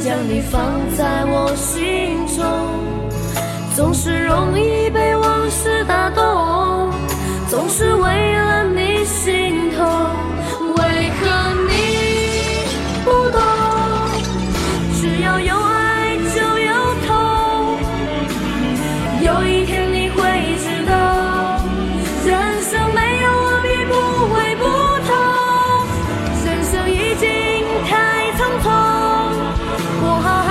将你放在我心中总是容易被往事打动总是为了你心痛为何你不懂？只要有爱就有痛有一天你会知道人生没有我并不会不同人生已经太匆匆。我好。